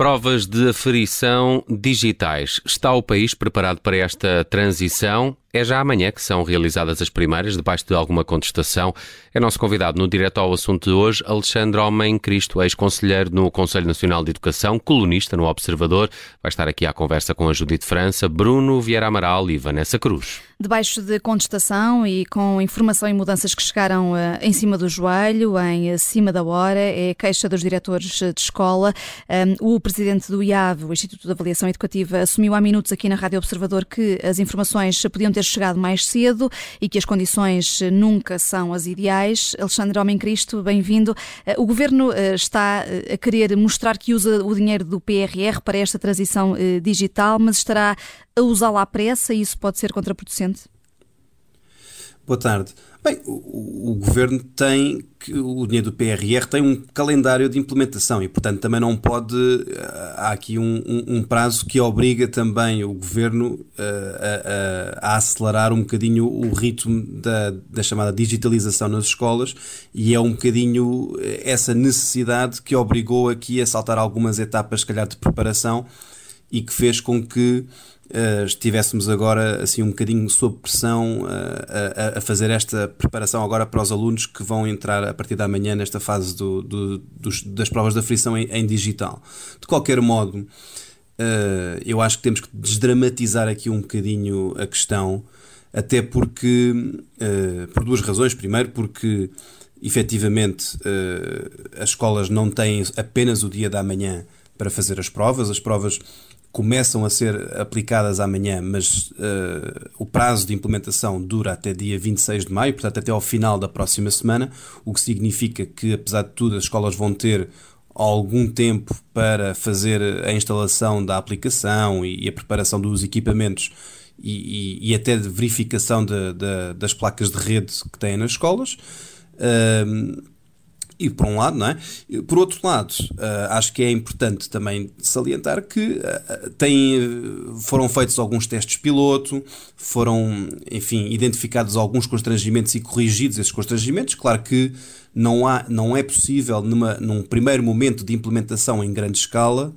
Provas de aferição digitais. Está o país preparado para esta transição? É já amanhã que são realizadas as primeiras, debaixo de alguma contestação. É nosso convidado no Direto ao Assunto de hoje, Alexandre Homem Cristo, ex-conselheiro no Conselho Nacional de Educação, colunista no Observador. Vai estar aqui à conversa com a Judite França, Bruno Vieira Amaral e Vanessa Cruz. Debaixo de contestação e com informação e mudanças que chegaram uh, em cima do joelho, em uh, cima da hora, é queixa dos diretores de escola. O presidente do IAV, o Instituto de Avaliação Educativa, assumiu há minutos aqui na Rádio Observador que as informações podiam ter ter chegado mais cedo e que as condições nunca são as ideais. Alexandre Homem Cristo, bem-vindo. Eh, o Governo eh, está eh, a querer mostrar que usa o dinheiro do PRR para esta transição digital, mas estará a usá-lo à pressa e isso pode ser contraproducente? Boa tarde. Bem, o, o, governo tem o dinheiro do PRR tem um calendário de implementação e, portanto, também não pode. Há aqui um, um, um prazo que obriga também o governo uh, a, a, acelerar um bocadinho o ritmo da, da chamada digitalização nas escolas e é um bocadinho essa necessidade que obrigou aqui a saltar algumas etapas, se calhar, de preparação e que fez com que uh, estivéssemos agora assim um bocadinho sob pressão uh, a, a, fazer esta preparação agora para os alunos que vão entrar a partir da manhã nesta fase do, do, dos, das provas da frição em, em, digital. De qualquer modo, uh, eu acho que temos que desdramatizar aqui um bocadinho a questão, até porque, por duas razões. Primeiro, porque efetivamente as escolas não têm apenas o dia da manhã para fazer as provas, as provas começam a ser aplicadas amanhã, mas uh, o prazo de implementação dura até dia 26 de maio, portanto até ao final da próxima semana, o que significa que, apesar de tudo, as escolas vão ter algum tempo para fazer a instalação da aplicação e, a preparação dos equipamentos e, e, e até de verificação de, de, das placas de rede que têm nas escolas. Uh, e por um lado, não é? Por outro lado, uh, acho que é importante também salientar que uh, tem, foram feitos alguns testes piloto, foram, enfim, identificados alguns constrangimentos e corrigidos esses constrangimentos. Claro que não, há, não é possível, numa, num primeiro momento de implementação em grande escala,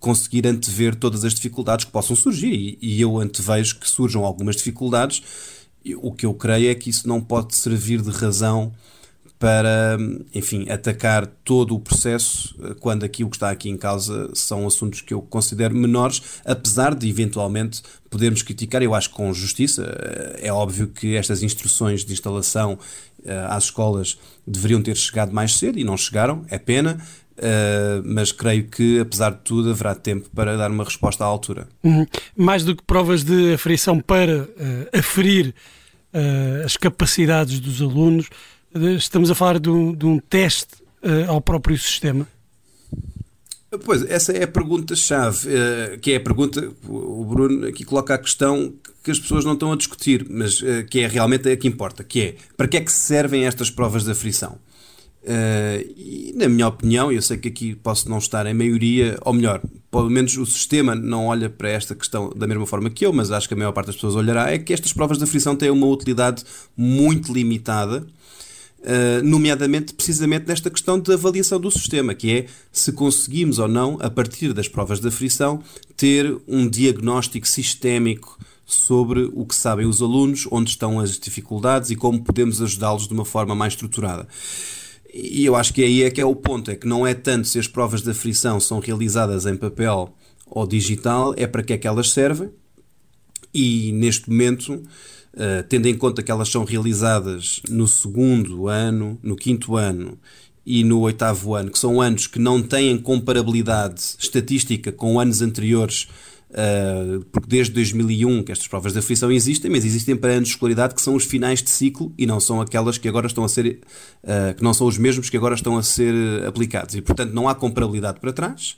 conseguir antever todas as dificuldades que possam surgir. E eu antevejo que surjam algumas dificuldades. O que eu creio é que isso não pode servir de razão para, enfim, atacar todo o processo, eh, quando aqui o que está aqui em causa são assuntos que eu considero menores, apesar de eventualmente podermos criticar, eu acho que com justiça, eh, é óbvio que estas instruções de instalação eh, às escolas deveriam ter chegado mais cedo e não chegaram, é pena, mas creio que, apesar de tudo, haverá tempo para dar uma resposta à altura. Uhum. Mais do que provas de aferição para uh, aferir uh, as capacidades dos alunos, estamos a falar de um, de um teste uh, ao próprio sistema? Pois, essa é a pergunta-chave, uh, que é a pergunta, o Bruno aqui coloca a questão que as pessoas não estão a discutir, mas uh, que é realmente a que importa, que é, para que é que servem estas provas de aflição? Uh, e, na minha opinião, eu sei que aqui posso não estar em maioria, ou melhor, pelo menos o sistema não olha para esta questão da mesma forma que eu, mas acho que a maior parte das pessoas olhará, é que estas provas de aflição têm uma utilidade muito limitada nomeadamente precisamente nesta questão de avaliação do sistema, que é se conseguimos ou não, a partir das provas da frição, ter um diagnóstico sistémico sobre o que sabem os alunos, onde estão as dificuldades e como podemos ajudá-los de uma forma mais estruturada. E eu acho que aí é que é o ponto, é que não é tanto se as provas da frição são realizadas em papel ou digital, é para que é que elas servem. E neste momento, Uh, tendo em conta que elas são realizadas no segundo ano, no quinto ano e no oitavo ano, que são anos que não têm comparabilidade estatística com anos anteriores, uh, porque desde 2001 que estas provas de aflição existem, mas existem para anos de escolaridade que são os finais de ciclo e não são aquelas que agora estão a ser, uh, que não são os mesmos que agora estão a ser aplicados. E, portanto, não há comparabilidade para trás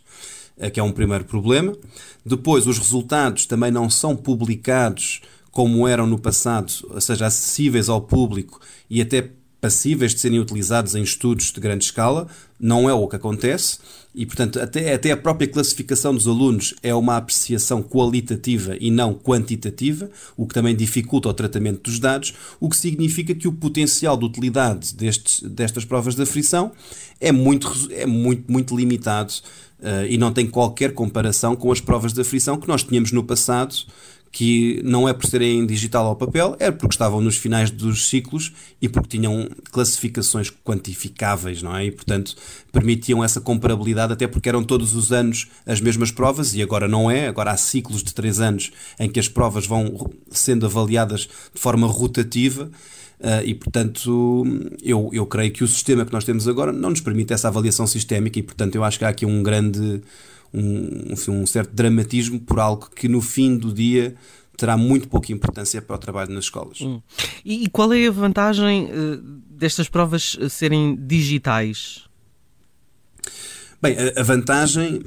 que é um primeiro problema. Depois, os resultados também não são publicados como eram no passado, ou seja, acessíveis ao público e até passíveis de serem utilizados em estudos de grande escala, não é o que acontece. E, portanto, até, até a própria classificação dos alunos é uma apreciação qualitativa e não quantitativa, o que também dificulta o tratamento dos dados, o que significa que o potencial de utilidade destes, destas provas de aflição é muito, é muito, muito limitado uh, e não tem qualquer comparação com as provas de aflição que nós tínhamos no passado que não é por serem digital ao papel, é porque estavam nos finais dos ciclos e porque tinham classificações quantificáveis, não é? E, portanto, permitiam essa comparabilidade, até porque eram todos os anos as mesmas provas e agora não é. Agora há ciclos de três anos em que as provas vão sendo avaliadas de forma rotativa. Uh, e, portanto, eu, eu creio que o sistema que nós temos agora não nos permite essa avaliação sistémica e, portanto, eu acho que há aqui um grande um, um certo dramatismo por algo que no fim do dia terá muito pouca importância para o trabalho nas escolas. Hum. E, e, qual é a vantagem uh, destas provas serem digitais? Bem, a, a vantagem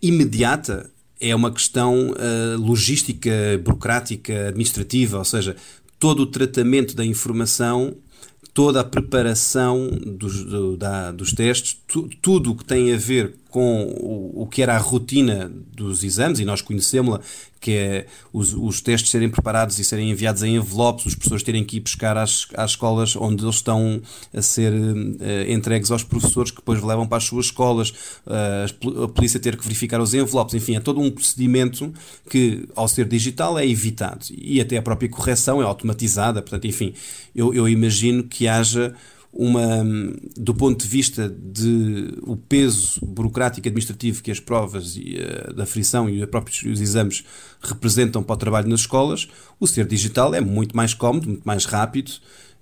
imediata é uma questão uh, logística, burocrática, administrativa, ou seja, todo o tratamento da informação toda a preparação dos, do, da, dos testes, tu, tudo o que tem a ver com o, o que era a rotina dos exames, e nós conhecemos-la, que é os, os, testes serem preparados e serem enviados em envelopes, os professores terem que ir buscar às, às escolas onde eles estão a ser uh, entregues aos professores que depois levam para as suas escolas, uh, a polícia ter que verificar os envelopes, enfim, é todo um procedimento que, ao ser digital, é evitado. E até a própria correção é automatizada, portanto, enfim, eu, eu imagino que haja uma, do ponto de vista de o peso burocrático e administrativo que as provas e, uh, da frição e os próprios os exames representam para o trabalho nas escolas, o ser digital é muito mais cómodo, muito mais rápido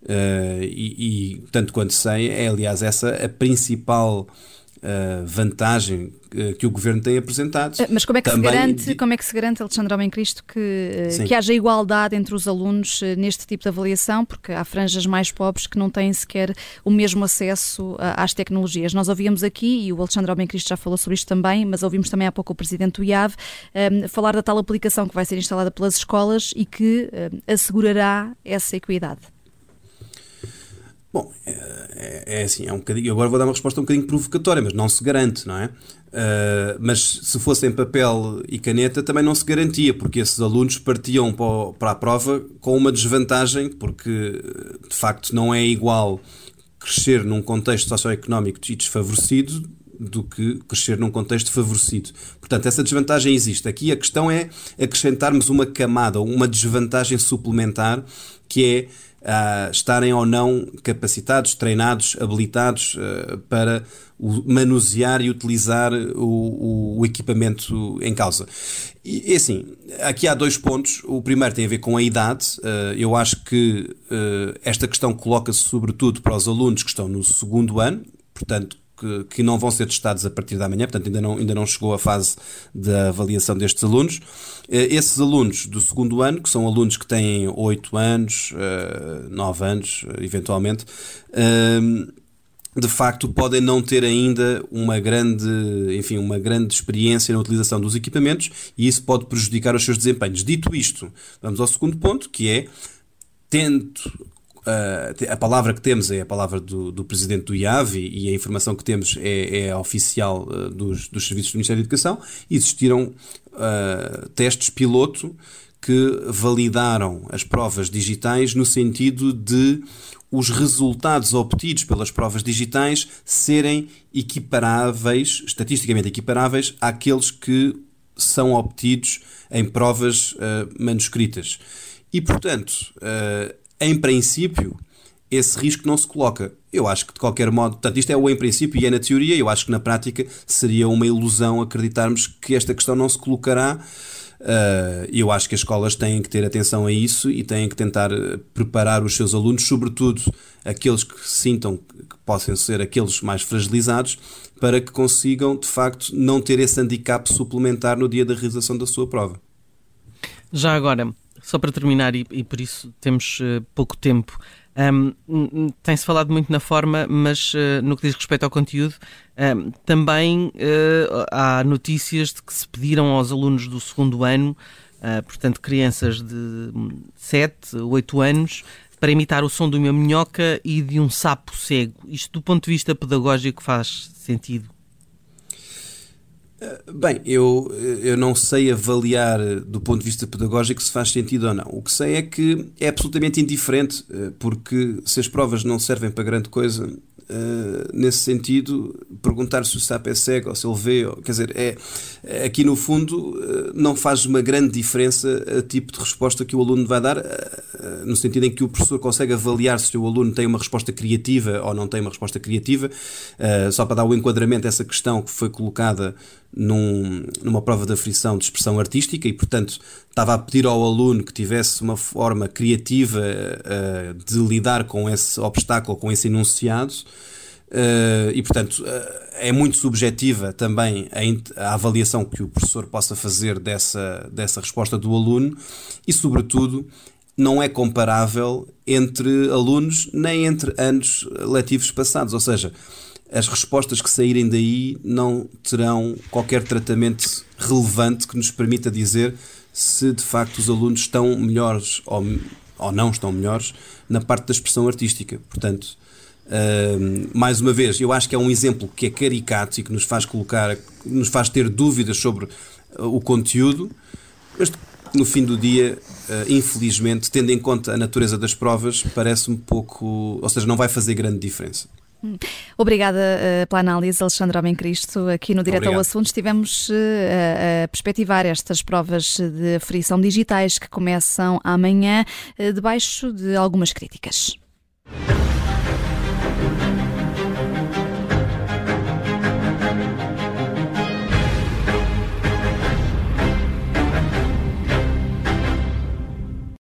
uh, e, e, tanto quanto sei, é aliás essa a principal vantagem que o governo tem apresentado. Eh, mas como é que, Também... se, garante, como é que se garante, Alexandre Homem Cristo, que, eh, que haja igualdade entre os alunos neste tipo de avaliação? Porque há franjas mais pobres que não têm sequer o mesmo acesso às tecnologias. Nós ouvíamos aqui, e o Alexandre Homem Cristo já falou sobre isto também, mas ouvimos também há pouco o presidente do IAV um, falar da tal aplicação que vai ser instalada pelas escolas e que um, assegurará essa equidade. Bom, é, é, é, assim, é um bocadinho. Agora vou dar uma resposta um bocadinho provocatória, mas não se garante, não é? Uh, mas se fosse em papel e caneta também não se garantia, porque esses alunos partiam para, para a prova com uma desvantagem, porque de facto não é igual crescer num contexto socioeconómico desfavorecido do que crescer num contexto favorecido. Portanto, essa desvantagem existe. Aqui a questão é acrescentarmos uma camada, uma desvantagem suplementar, que é uh, estarem ou não capacitados, treinados, habilitados uh, para manusear e utilizar o, o, equipamento em causa. E assim, aqui há dois pontos. O primeiro tem a ver com a idade. Uh, eu acho que esta questão coloca-se sobretudo para os alunos que estão no segundo ano, portanto, que, que, não vão ser testados a partir da manhã, portanto ainda não, ainda não chegou a fase da avaliação destes alunos. Eh, esses alunos do segundo ano, que são alunos que têm 8 anos, 9 eh, anos, eh, eventualmente, de facto podem não ter ainda uma grande, enfim, uma grande experiência na utilização dos equipamentos e isso pode prejudicar os seus desempenhos. Dito isto, vamos ao segundo ponto, que é tento Uh, a palavra que temos é a palavra do, do presidente do IAV e, a informação que temos é, é oficial uh, dos, dos serviços do Ministério da Educação. Existiram uh, testes piloto que validaram as provas digitais no sentido de os resultados obtidos pelas provas digitais serem equiparáveis, estatisticamente equiparáveis, àqueles que são obtidos em provas manuscritas. E, portanto, em princípio, esse risco não se coloca. Eu acho que de qualquer modo, portanto, isto é o em princípio e é na teoria, eu acho que na prática seria uma ilusão acreditarmos que esta questão não se colocará. Uh, eu acho que as escolas têm que ter atenção a isso e têm que tentar preparar os seus alunos, sobretudo aqueles que sintam que possam ser aqueles mais fragilizados, para que consigam, de facto, não ter esse handicap suplementar no dia da realização da sua prova. Já agora, só para terminar, e, e por isso temos uh, pouco tempo, um, tem-se falado muito na forma, mas uh, no que diz respeito ao conteúdo, um, também uh, há notícias de que se pediram aos alunos do segundo ano, portanto, crianças de 7, 8 anos, para imitar o som de uma minhoca e de um sapo cego. Isto, do ponto de vista pedagógico, faz sentido? Bem, eu, eu não sei avaliar do ponto de vista pedagógico se faz sentido ou não. O que sei é que é absolutamente indiferente, eh, porque se as provas não servem para grande coisa, Uh, nesse sentido, perguntar se o sapo é cego ou se ele vê, quer dizer, é, aqui no fundo não faz uma grande diferença o tipo de resposta que o aluno vai dar, no sentido em que o professor consegue avaliar se o aluno tem uma resposta criativa ou não tem uma resposta criativa. só para dar o enquadramento a essa questão que foi colocada num, numa prova de aflição de expressão artística e, portanto, estava a pedir ao aluno que tivesse uma forma criativa uh, de lidar com esse obstáculo, com esse enunciado. Uh, e, portanto, uh, é muito subjetiva também a, a, avaliação que o professor possa fazer dessa, dessa resposta do aluno e, sobretudo, não é comparável entre alunos nem entre anos letivos passados. Ou seja, as respostas que saírem daí não terão qualquer tratamento relevante que nos permita dizer se de facto os alunos estão melhores ou, ou não estão melhores na parte da expressão artística. Portanto, uh, mais uma vez, eu acho que é um exemplo que é caricato e que nos faz colocar, nos faz ter dúvidas sobre o conteúdo, mas no fim do dia, uh, infelizmente, tendo em conta a natureza das provas, parece-me pouco, ou seja, não vai fazer grande diferença. Obrigada uh, pela análise, Alexandre Homem Cristo. Aqui no Direto ao Assunto estivemos uh, a perspectivar estas provas de aferição digitais que começam amanhã, uh, debaixo de algumas críticas.